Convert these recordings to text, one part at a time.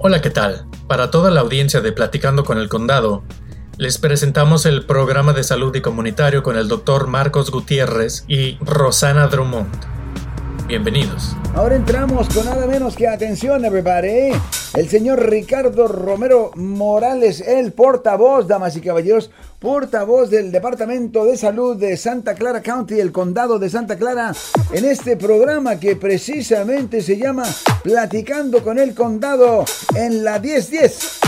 Hola, ¿qué tal? Para toda la audiencia de Platicando con el Condado, les presentamos el programa de salud y comunitario con el doctor Marcos Gutiérrez y Rosana Drummond. Bienvenidos. Ahora entramos con nada menos que atención, everybody. El señor Ricardo Romero Morales, el portavoz, damas y caballeros, portavoz del Departamento de Salud de Santa Clara County, el condado de Santa Clara, en este programa que precisamente se llama Platicando con el Condado en la 1010.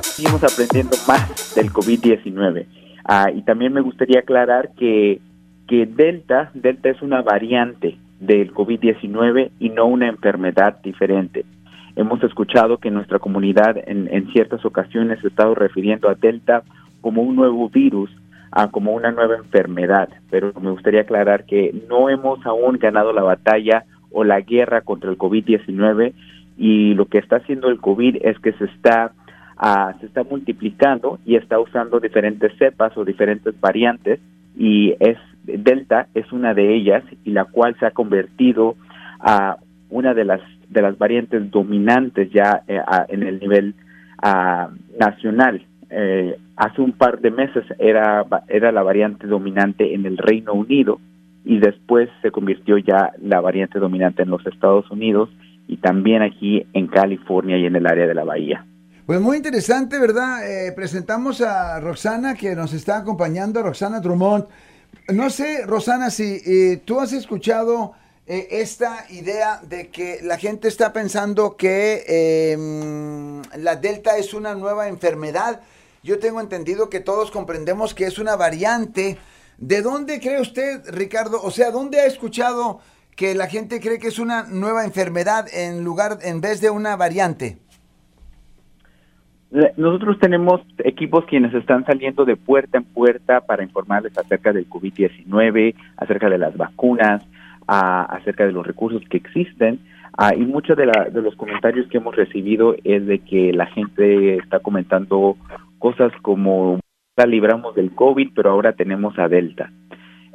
Seguimos aprendiendo más del COVID-19. Ah, y también me gustaría aclarar que, que Delta, Delta es una variante del COVID-19 y no una enfermedad diferente. Hemos escuchado que nuestra comunidad en, ciertas ocasiones ha estado refiriendo a Delta como un nuevo virus, a como una nueva enfermedad, pero me gustaría aclarar que no hemos aún ganado la batalla o la guerra contra el COVID-19 y lo que está haciendo el COVID es que se está uh, se está multiplicando y está usando diferentes cepas o diferentes variantes y es Delta es una de ellas y la cual se ha convertido a una de las de las variantes dominantes ya eh, en el nivel nacional. Eh, hace un par de meses era era la variante dominante en el Reino Unido y después se convirtió ya la variante dominante en los Estados Unidos y también aquí en California y en el área de la Bahía. Pues muy interesante, ¿verdad? Eh, presentamos a Roxana que nos está acompañando, Roxana Drummond. No sé, Rosana, si eh, tú has escuchado eh, esta idea de que la gente está pensando que em, la Delta es una nueva enfermedad. Yo tengo entendido que todos comprendemos que es una variante. ¿De dónde cree usted, Ricardo? O sea, ¿dónde ha escuchado que la gente cree que es una nueva enfermedad en lugar, en vez de una variante? Nosotros tenemos equipos quienes están saliendo de puerta en puerta para informarles acerca del COVID-19, acerca de las vacunas, acerca de los recursos que existen. y muchos de, de los comentarios que hemos recibido es de que la gente está comentando cosas como ya libramos del COVID, pero ahora tenemos a Delta.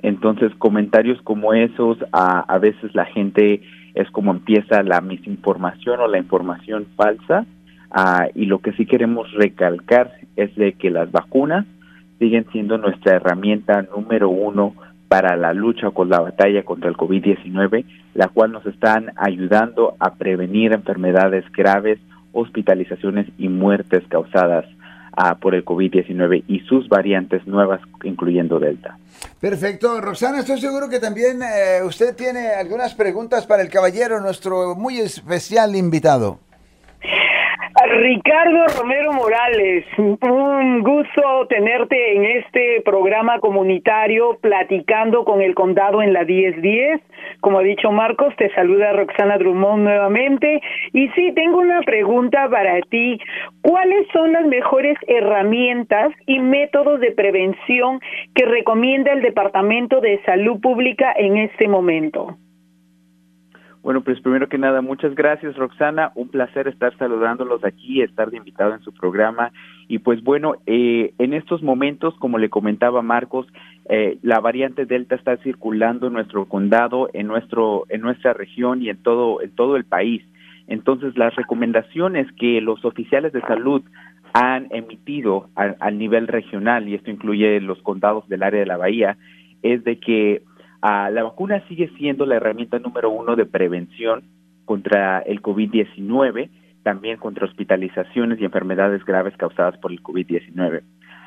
Entonces, comentarios como esos, a, a veces la gente es como empieza la misinformación o la información falsa Ah, y lo que sí queremos recalcar es de que las vacunas siguen siendo nuestra herramienta número uno para la lucha con la batalla contra el COVID-19, la cual nos están ayudando a prevenir enfermedades graves, hospitalizaciones y muertes causadas ah, por el COVID-19 y sus variantes nuevas, incluyendo Delta. Perfecto. Roxana, estoy seguro que también eh, usted tiene algunas preguntas para el caballero, nuestro muy especial invitado. Ricardo Romero Morales, un gusto tenerte en este programa comunitario platicando con el condado en la 1010. Como ha dicho Marcos, te saluda Roxana Drummond nuevamente. Y sí, tengo una pregunta para ti. ¿Cuáles son las mejores herramientas y métodos de prevención que recomienda el Departamento de Salud Pública en este momento? Bueno, pues primero que nada, muchas gracias Roxana, un placer estar saludándolos aquí, estar de invitado en su programa. Y pues bueno, eh, en estos momentos, como le comentaba Marcos, eh, la variante Delta está circulando en nuestro condado, en, nuestro, en nuestra región y en todo, en todo el país. Entonces, las recomendaciones que los oficiales de salud han emitido al nivel regional, y esto incluye los condados del área de la Bahía, es de que Ah, la vacuna sigue siendo la herramienta número uno de prevención contra el COVID-19, también contra hospitalizaciones y enfermedades graves causadas por el COVID-19.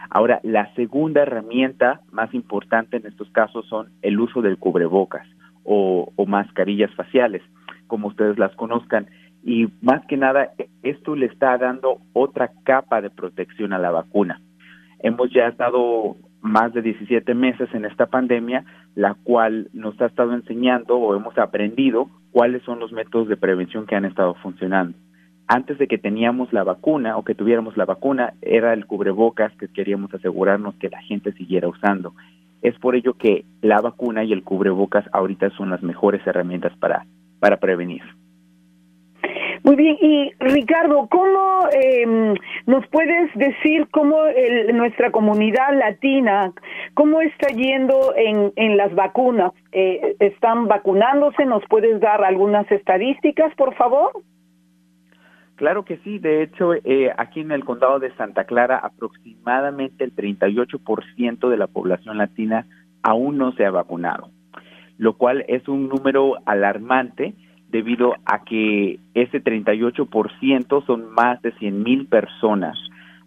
Ahora, la segunda herramienta más importante en estos casos son el uso del cubrebocas o, o mascarillas faciales, como ustedes las conozcan. Y más que nada, esto le está dando otra capa de protección a la vacuna. Hemos ya estado más de 17 meses en esta pandemia, la cual nos ha estado enseñando o hemos aprendido cuáles son los métodos de prevención que han estado funcionando. Antes de que teníamos la vacuna o que tuviéramos la vacuna, era el cubrebocas que queríamos asegurarnos que la gente siguiera usando. Es por ello que la vacuna y el cubrebocas ahorita son las mejores herramientas para, para prevenir. Muy bien, y Ricardo, ¿cómo em, nos puedes decir cómo nuestra comunidad latina, cómo está yendo en, en las vacunas? Eh, ¿Están vacunándose? ¿Nos puedes dar algunas estadísticas, por favor? Claro que sí, de hecho, eh, aquí en el condado de Santa Clara aproximadamente el 38% de la población latina aún no se ha vacunado, lo cual es un número alarmante debido a que ese 38% son más de 100 mil personas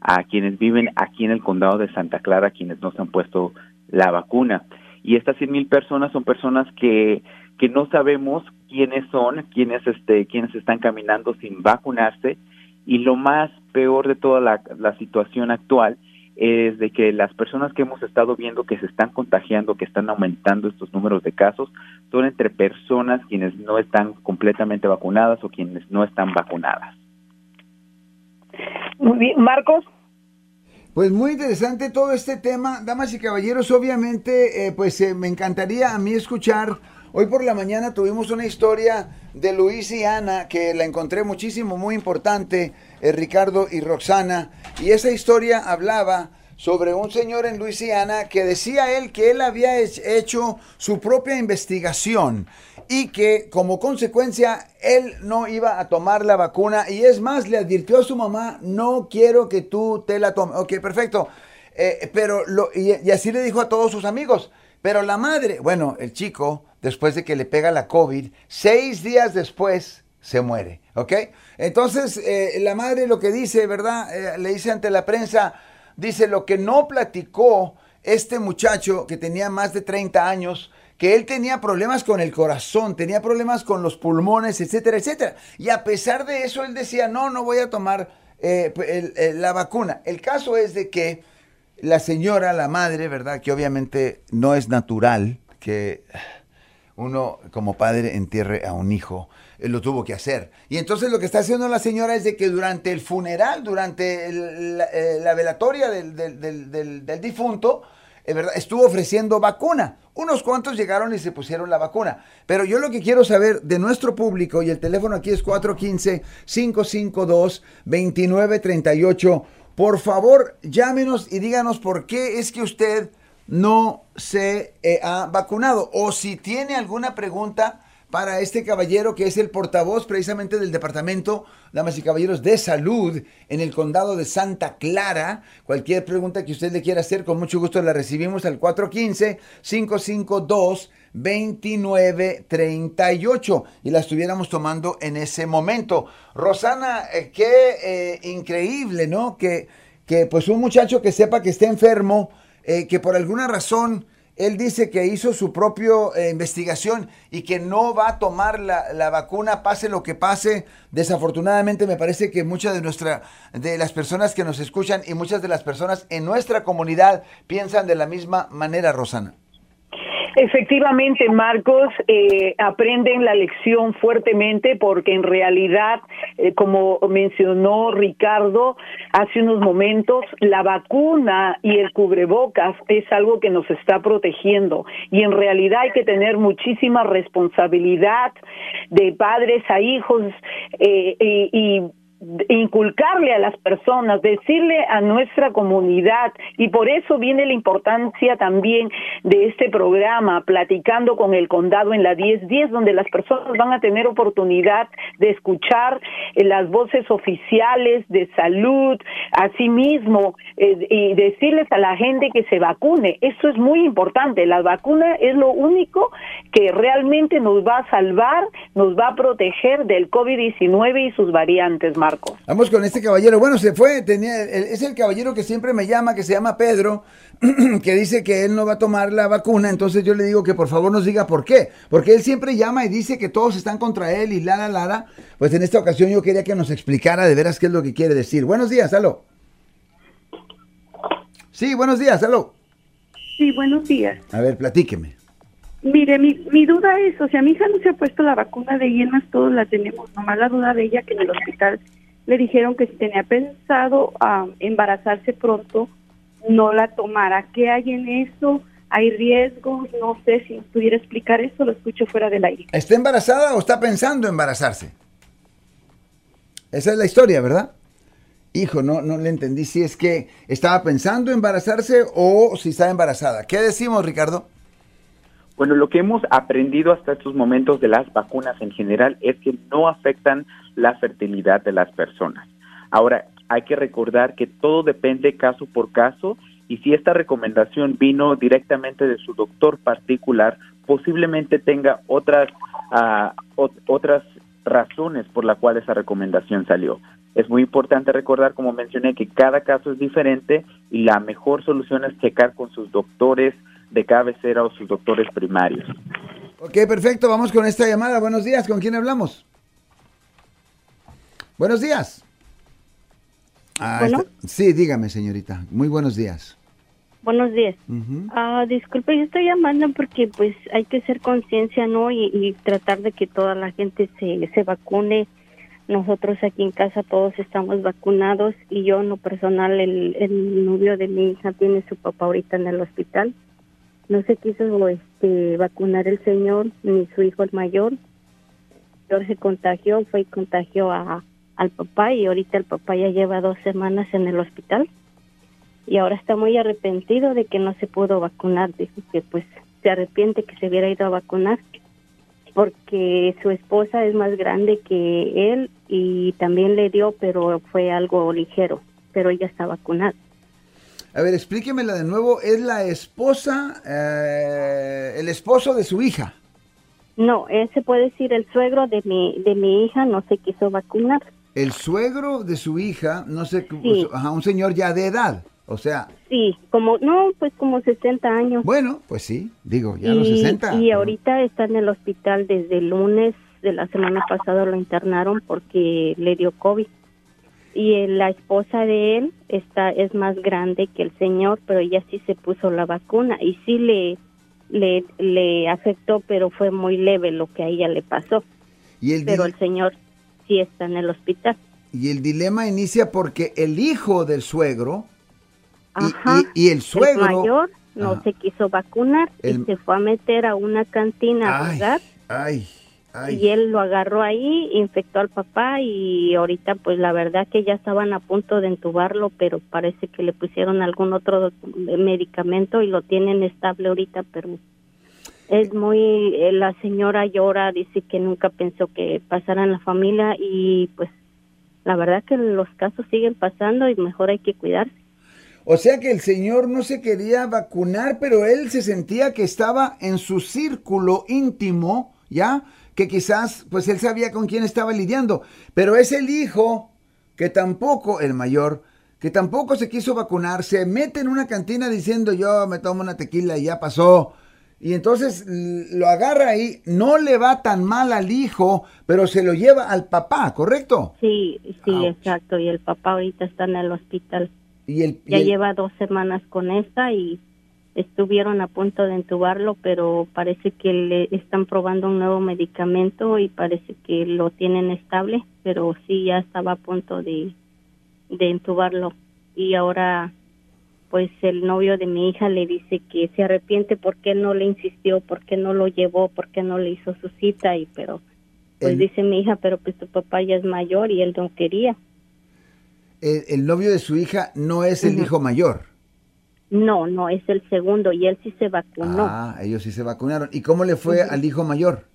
a quienes viven aquí en el condado de Santa Clara, quienes no se han puesto la vacuna. Y estas 100 mil personas son personas que, que no sabemos quiénes son, quiénes, este, quiénes están caminando sin vacunarse. Y lo más peor de toda la, la situación actual es de que las personas que hemos estado viendo que se están contagiando, que están aumentando estos números de casos, son entre personas quienes no están completamente vacunadas o quienes no están vacunadas. Muy bien, Marcos. Pues muy interesante todo este tema, damas y caballeros. Obviamente, eh, pues eh, me encantaría a mí escuchar. Hoy por la mañana tuvimos una historia de Luis y Ana que la encontré muchísimo, muy importante, eh, Ricardo y Roxana. Y esa historia hablaba sobre un señor en Luisiana que decía él que él había hecho su propia investigación y que como consecuencia él no iba a tomar la vacuna y es más, le advirtió a su mamá, no quiero que tú te la tomes. Ok, perfecto. Eh, pero lo, y, y, así le dijo a todos sus amigos. Pero la madre, bueno, el chico, después de que le pega la COVID, seis días después se muere, ¿ok? Entonces, eh, la madre lo que dice, ¿verdad? Eh, le dice ante la prensa, dice, lo que no platicó este muchacho que tenía más de 30 años, que él tenía problemas con el corazón, tenía problemas con los pulmones, etcétera, etcétera. Y a pesar de eso, él decía, no, no voy a tomar eh, la vacuna. El caso es de que la señora, la madre, ¿verdad? Que obviamente no es natural que uno como padre entierre a un hijo, él lo tuvo que hacer. Y entonces lo que está haciendo la señora es de que durante el funeral, durante eh, la, velatoria del, del, del, del difunto, eh, ¿verdad? estuvo ofreciendo vacuna. Unos cuantos llegaron y se pusieron la vacuna. Pero yo lo que quiero saber de nuestro público, y el teléfono aquí es 415-552-2938, por favor llámenos y díganos por qué es que usted no se eh, ha vacunado o si tiene alguna pregunta para este caballero que es el portavoz precisamente del Departamento, damas y caballeros, de salud en el condado de Santa Clara. Cualquier pregunta que usted le quiera hacer, con mucho gusto la recibimos al 415-552-2938 y la estuviéramos tomando en ese momento. Rosana, eh, qué eh, increíble, ¿no? Que, que pues un muchacho que sepa que está enfermo, eh, que por alguna razón él dice que hizo su propia eh, investigación y que no va a tomar la, la, vacuna, pase lo que pase. Desafortunadamente me parece que muchas de, nuestra, de las personas que nos escuchan y muchas de las personas en nuestra comunidad piensan de la misma manera, Rosana. Efectivamente, Marcos, eh, aprenden la lección fuertemente porque en realidad, eh, como mencionó Ricardo hace unos momentos, la vacuna y el cubrebocas es algo que nos está protegiendo y en realidad hay que tener muchísima responsabilidad de padres a hijos eh, y, y inculcarle a las personas, decirle a nuestra comunidad y por eso viene la importancia también de este programa, platicando con el condado en la 1010, donde las personas van a tener oportunidad de escuchar eh, las voces oficiales de salud, asimismo, eh, y decirles a la gente que se vacune. Eso es muy importante. La vacuna es lo único que realmente nos va a salvar, nos va a proteger del COVID-19 y sus variantes, Vamos con este caballero. Bueno, se fue, tenía, es el caballero que siempre me llama, que se llama Pedro, que dice que él no va a tomar la vacuna. Entonces yo le digo que por favor nos diga por qué. Porque él siempre llama y dice que todos están contra él y la, la, la, la. Pues en esta ocasión yo quería que nos explicara de veras qué es lo que quiere decir. Buenos días, aló. Sí, buenos días, aló. Sí, buenos días. A ver, platíqueme. Mire, mi, mi duda es, o sea, mi hija no se ha puesto la vacuna de hienas, todos la tenemos, nomás la duda de ella que en el hospital le dijeron que si tenía pensado uh, embarazarse pronto, no la tomara. ¿Qué hay en eso? ¿Hay riesgos? No sé si pudiera explicar eso, lo escucho fuera del aire. ¿Está embarazada o está pensando embarazarse? Esa es la historia, ¿verdad? Hijo, no, no le entendí si es que estaba pensando embarazarse o si está embarazada. ¿Qué decimos, Ricardo? Bueno, lo que hemos aprendido hasta estos momentos de las vacunas en general es que no afectan la fertilidad de las personas. Ahora, hay que recordar que todo depende caso por caso y si esta recomendación vino directamente de su doctor particular, posiblemente tenga otras, uh, otras razones por las cuales esa recomendación salió. Es muy importante recordar, como mencioné, que cada caso es diferente y la mejor solución es checar con sus doctores de cabecera o sus doctores primarios. Ok, perfecto. Vamos con esta llamada. Buenos días. ¿Con quién hablamos? Buenos días. Ah, sí, dígame, señorita. Muy buenos días. Buenos días. Ah, disculpe, yo estoy llamando porque pues hay que ser conciencia, ¿no? Y, tratar de que toda la gente se, se vacune. Nosotros aquí en casa todos estamos vacunados y yo en lo personal, el, el novio de mi hija tiene su papá ahorita en el hospital. No se quiso este, vacunar el señor ni su hijo el mayor. El se contagió, fue y contagió a, al papá y ahorita el papá ya lleva dos semanas en el hospital y ahora está muy arrepentido de que no se pudo vacunar. Dijo que pues se arrepiente que se hubiera ido a vacunar porque su esposa es más grande que él y también le dio, pero fue algo ligero, pero ella está vacunada. A ver, explíquemela de nuevo. ¿Es la esposa, eh, el esposo de su hija? No, ese puede decir el suegro de mi, de mi hija no se quiso vacunar. El suegro de su hija, no sé, sí. un señor ya de edad. O sea. Sí, como, no, pues como 60 años. Bueno, pues sí, digo, ya los 60. Y ahorita está en el hospital desde el lunes de la semana pasada lo internaron porque le dio COVID. Y la esposa de él está es más grande que el señor, pero ella sí se puso la vacuna y sí le le, le afectó, pero fue muy leve lo que a ella le pasó. ¿Y el pero el señor sí está en el hospital. Y el dilema inicia porque el hijo del suegro y, el suegro. El mayor no se quiso vacunar y se fue a meter a una cantina a jugar. Y él lo agarró ahí, infectó al papá y ahorita pues la verdad que ya estaban a punto de entubarlo, pero parece que le pusieron algún otro medicamento y lo tienen estable ahorita, pero es muy, eh, la señora llora, dice que nunca pensó que pasara en la familia y pues la verdad que los casos siguen pasando y mejor hay que cuidarse. O sea que el señor no se quería vacunar, pero él se sentía que estaba en su círculo íntimo, ¿ya? Que quizás, pues él sabía con quién estaba lidiando. Pero es el hijo que tampoco, el mayor, que tampoco se quiso vacunar, se mete en una cantina diciendo yo me tomo una tequila y ya pasó. Y entonces lo agarra ahí, no le va tan mal al hijo, pero se lo lleva al papá, ¿correcto? Sí, sí, exacto. Y el papá ahorita está en el hospital ya lleva dos semanas con esta y estuvieron a punto de entubarlo, pero parece que le están probando un nuevo medicamento y parece que lo tienen estable, pero sí ya estaba a punto de, de entubarlo. Y ahora, pues el novio de mi hija le dice que se arrepiente porque no le insistió, porque no lo llevó, porque no le hizo su cita, y pero, pues dice mi hija, pero pues tu papá ya es mayor y él no quería el, novio de su hija no es el hijo mayor. No, no, es el segundo y él sí se vacunó. Ah, ellos sí se vacunaron. ¿Y cómo le fue al hijo mayor?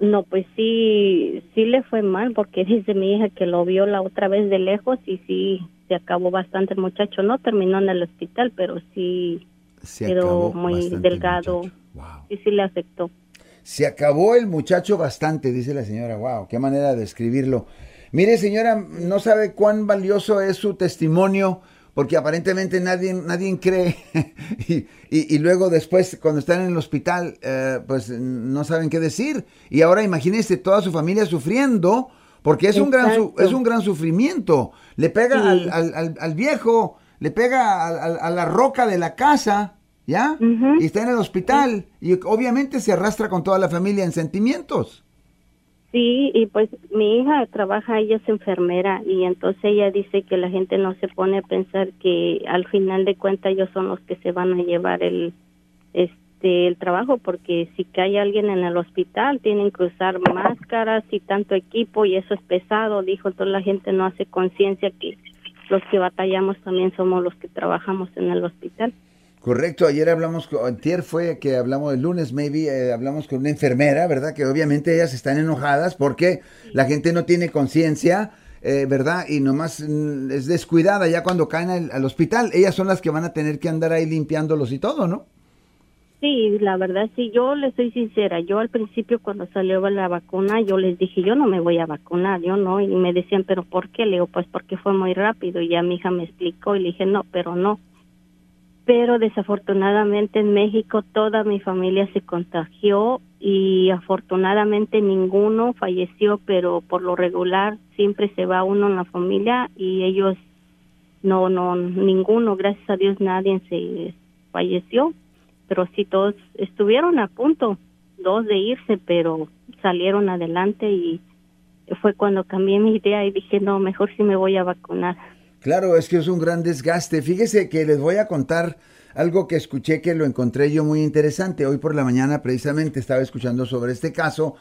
No, pues sí, sí le fue mal porque dice mi hija que lo vio la otra vez de lejos y sí se acabó bastante el muchacho. No terminó en el hospital, pero sí se quedó muy delgado. Y sí le afectó. Se acabó el muchacho bastante, dice la señora. Wow, qué manera de describirlo. Mire, señora, no sabe cuán valioso es su testimonio, porque aparentemente nadie, nadie cree. y, luego después, cuando están en el hospital, eh, pues no saben qué decir. Y ahora imagínese toda su familia sufriendo, porque es, un gran, es un gran sufrimiento. Le pega al, al, al, viejo, le pega a, la roca de la casa. ¿Ya? Y está en el hospital. Y obviamente se arrastra con toda la familia en sentimientos. Sí, y pues mi hija trabaja, ella es enfermera y entonces ella dice que la gente no se pone a pensar que al final de cuentas ellos son los que se van a llevar el este el trabajo porque si cae alguien en el hospital tienen que usar máscaras y tanto equipo y eso es pesado, dijo, entonces la gente no hace conciencia que los que batallamos también somos los que trabajamos en el hospital. Correcto, ayer hablamos, con, antier fue que hablamos el lunes, maybe, eh, hablamos con una enfermera, ¿verdad? Que obviamente ellas están enojadas porque la gente no tiene conciencia, eh, ¿verdad? Y nomás mm, es descuidada ya cuando caen al, al, hospital. Ellas son las que van a tener que andar ahí limpiándolos y todo, ¿no? Sí, la verdad, sí, yo les soy sincera. Yo al principio cuando salió la vacuna, yo les dije, yo no me voy a vacunar, yo no. Y me decían, ¿pero por qué? Le digo, pues porque fue muy rápido. Y ya mi hija me explicó y le dije, no, pero no pero desafortunadamente en México toda mi familia se contagió y afortunadamente ninguno falleció, pero por lo regular siempre se va uno en la familia y ellos no, no, ninguno, gracias a Dios nadie se falleció, pero sí todos estuvieron a punto, dos de irse, pero salieron adelante y fue cuando cambié mi idea y dije, no, mejor sí me voy a vacunar. Claro, es que es un gran desgaste. Fíjese que les voy a contar algo que escuché que lo encontré yo muy interesante. Hoy por la mañana precisamente estaba escuchando sobre este caso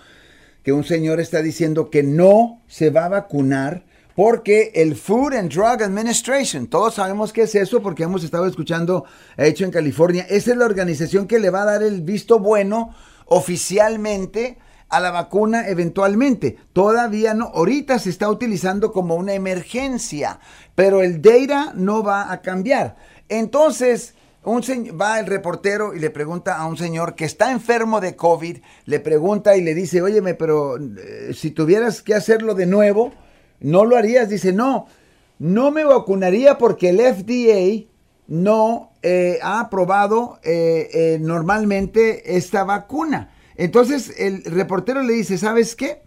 que un señor está diciendo que no se va a vacunar porque el Food and Drug Administration, todos sabemos qué es eso porque hemos estado escuchando hecho en California, esa es la organización que le va a dar el visto bueno oficialmente a la vacuna eventualmente. Todavía no, ahorita se está utilizando como una emergencia, pero el data no va a cambiar. Entonces, un va el reportero y le pregunta a un señor que está enfermo de COVID, le pregunta y le dice, óyeme, pero eh, si tuvieras que hacerlo de nuevo, ¿no lo harías? Dice, no, no me vacunaría porque el FDA no eh, ha aprobado eh, normalmente esta vacuna. Entonces el reportero le dice, ¿sabes qué?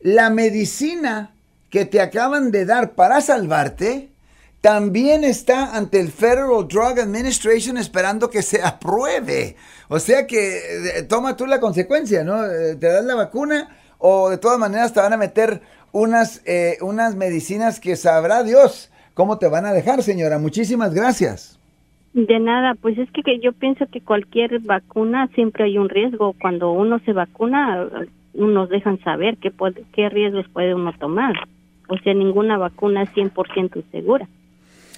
La medicina que te acaban de dar para salvarte también está ante el Federal Drug Administration esperando que se apruebe. O sea que eh, toma tú la consecuencia, ¿no? Eh, te das la vacuna o de todas maneras te van a meter unas, eh, unas medicinas que sabrá Dios cómo te van a dejar, señora. Muchísimas gracias. De nada, pues es que, yo pienso que cualquier vacuna siempre hay un riesgo. Cuando uno se vacuna, nos dejan saber qué, puede, qué riesgos puede uno tomar. O sea, ninguna vacuna es 100% segura.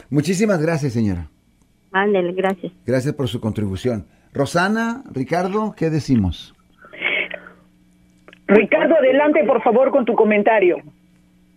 Muchísimas gracias, señora. Ándale, gracias. Gracias por su contribución. Rosana, Ricardo, ¿qué decimos? Ricardo, adelante, por favor, con tu comentario.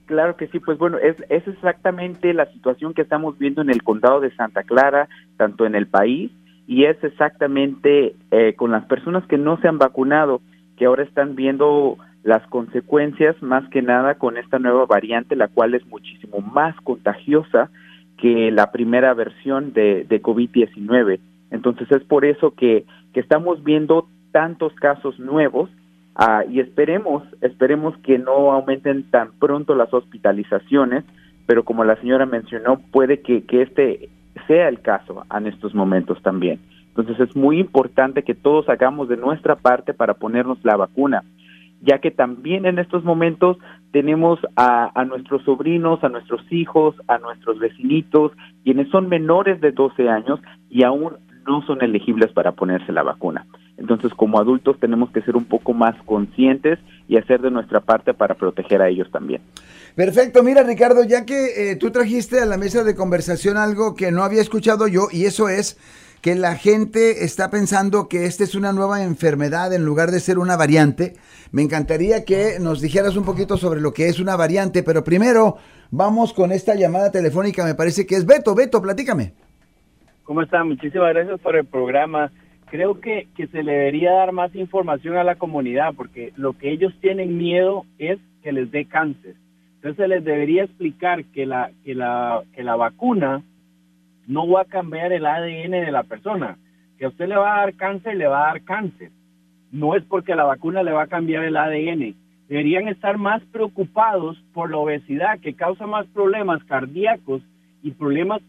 Claro que sí, pues bueno, es, es exactamente la situación que estamos viendo en el condado de Santa Clara, tanto en el país, y es exactamente eh, con las personas que no se han vacunado, que ahora están viendo las consecuencias más que nada con esta nueva variante, la cual es muchísimo más contagiosa que la primera versión de, de COVID-19. Entonces es por eso que, que estamos viendo tantos casos nuevos Ah, y esperemos, esperemos que no aumenten tan pronto las hospitalizaciones, pero como la señora mencionó, puede que, que este sea el caso en estos momentos también. Entonces es muy importante que todos hagamos de nuestra parte para ponernos la vacuna, ya que también en estos momentos tenemos a, a nuestros sobrinos, a nuestros hijos, a nuestros vecinitos, quienes son menores de 12 años y aún no son elegibles para ponerse la vacuna. Entonces, como adultos tenemos que ser un poco más conscientes y hacer de nuestra parte para proteger a ellos también. Perfecto, mira Ricardo, ya que eh, tú trajiste a la mesa de conversación algo que no había escuchado yo, y eso es que la gente está pensando que esta es una nueva enfermedad en lugar de ser una variante. Me encantaría que nos dijeras un poquito sobre lo que es una variante, pero primero vamos con esta llamada telefónica, me parece que es Beto. Beto, platícame. ¿Cómo está? Muchísimas gracias por el programa creo que, que se le debería dar más información a la comunidad, porque lo que ellos tienen miedo es que les dé cáncer. Entonces se les debería explicar que la, que la, que la vacuna no va a cambiar el ADN de la persona. Que a usted le va a dar cáncer, le va a dar cáncer. No es porque la vacuna le va a cambiar el ADN. Deberían estar más preocupados por la obesidad que causa más problemas cardíacos y problemas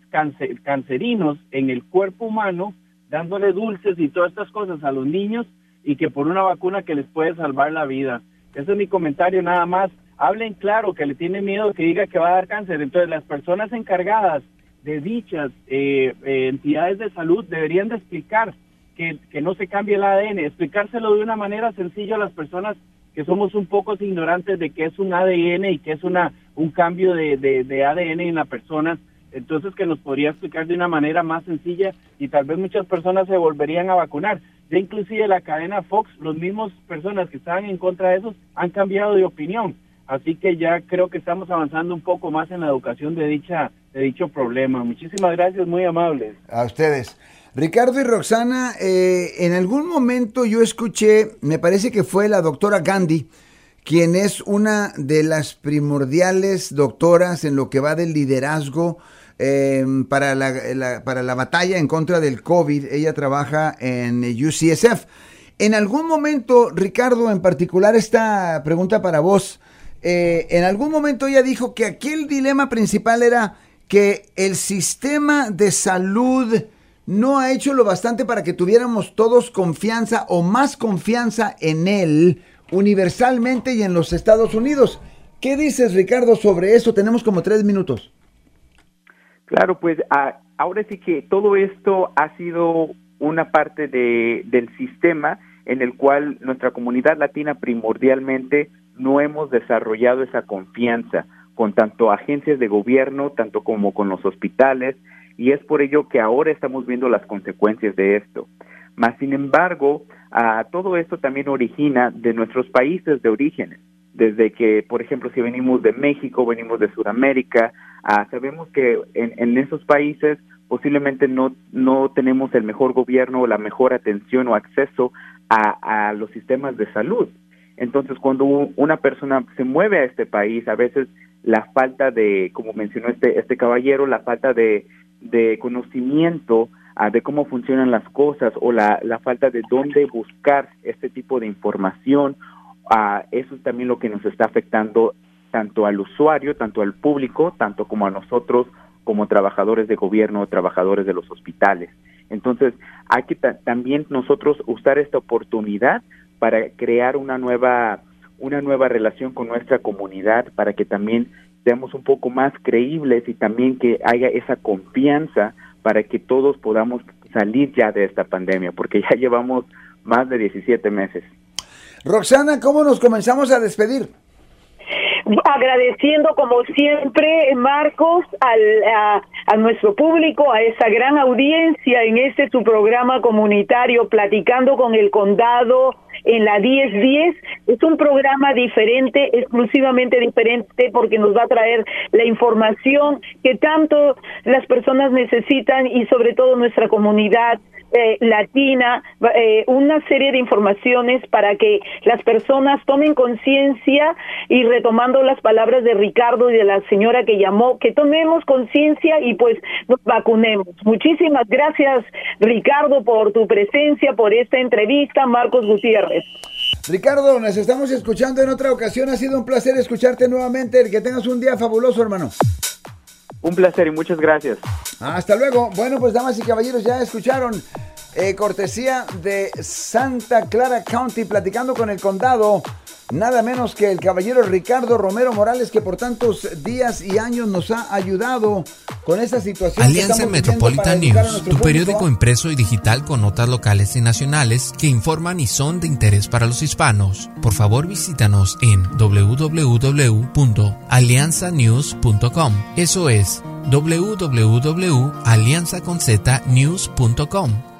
cancerinos en el cuerpo humano dándole dulces y todas estas cosas a los niños y que por una vacuna que les puede salvar la vida. Ese es mi comentario nada más. Hablen claro que le tiene miedo que diga que va a dar cáncer. Entonces las personas encargadas de dichas eh, eh, entidades de salud deberían de explicar que, que, no se cambie el ADN, explicárselo de una manera sencilla a las personas que somos un poco ignorantes de qué es un ADN y qué es una un cambio de, de, de ADN en la persona entonces que nos podría explicar de una manera más sencilla y tal vez muchas personas se volverían a vacunar. Ya inclusive la cadena Fox, los mismos personas que estaban en contra de eso han cambiado de opinión. Así que ya creo que estamos avanzando un poco más en la educación de dicha de dicho problema. Muchísimas gracias, muy amables. A ustedes. Ricardo y Roxana, eh, en algún momento yo escuché, me parece que fue la doctora Gandhi, quien es una de las primordiales doctoras en lo que va del liderazgo em, para, la, para la batalla en contra del COVID. Ella trabaja en UCSF. En algún momento, Ricardo, en particular esta pregunta para vos, eh, en algún momento ella dijo que aquí el dilema principal era que el sistema de salud no ha hecho lo bastante para que tuviéramos todos confianza o más confianza en él universalmente y en los Estados Unidos. ¿Qué dices, Ricardo, sobre eso? Tenemos como tres minutos. Claro, pues ahora sí que todo esto ha sido una parte de, del sistema en el cual nuestra comunidad latina primordialmente no hemos desarrollado esa confianza con tanto agencias de gobierno, tanto como con los hospitales, y es por ello que ahora estamos viendo las consecuencias de esto. Más sin embargo, a todo esto también origina de nuestros países de orígenes. Desde que, por ejemplo, si venimos de México, venimos de Sudamérica, ah, sabemos que en, esos países posiblemente no, no tenemos el mejor gobierno o la mejor atención o acceso a, a los sistemas de salud. Entonces, cuando una persona se mueve a este país, a veces la falta de, como mencionó este, este caballero, la falta de, de conocimiento de cómo funcionan las cosas o la, la falta de dónde buscar este tipo de información, eso es también lo que nos está afectando tanto al usuario, tanto al público, tanto como a nosotros como trabajadores de gobierno trabajadores de los hospitales. Entonces, hay que también nosotros usar esta oportunidad para crear una nueva una nueva relación con nuestra comunidad para que también seamos un poco más creíbles y también que haya esa confianza para que todos podamos salir ya de esta pandemia, porque ya llevamos más de 17 meses. Roxana, ¿cómo nos comenzamos a despedir? Agradeciendo como siempre, Marcos, al, a, nuestro público, a esa gran audiencia en este tu programa comunitario, platicando con el condado en la 1010. Es un programa diferente, exclusivamente diferente, porque nos va a traer la información que tanto las personas necesitan y sobre todo nuestra comunidad eh, latina, eh, una serie de informaciones para que las personas tomen conciencia y retomando las palabras de Ricardo y de la señora que llamó, que tomemos conciencia y pues nos vacunemos. Muchísimas gracias Ricardo por tu presencia, por esta entrevista, Marcos Gutiérrez. Ricardo, nos estamos escuchando en otra ocasión. Ha sido un placer escucharte nuevamente. Que tengas un día fabuloso, hermano. Un placer y muchas gracias. Hasta luego. Bueno, pues damas y caballeros, ya escucharon eh, cortesía de Santa Clara County platicando con el condado. Nada menos que el caballero Ricardo Romero Morales, que por tantos días y años nos ha ayudado con esta situación. Alianza Metropolitan News, tu periódico impreso y digital con notas locales y nacionales que informan y son de interés para los hispanos. Por favor, visítanos en www.alianzanews.com. Eso es www.alianzaconznews.com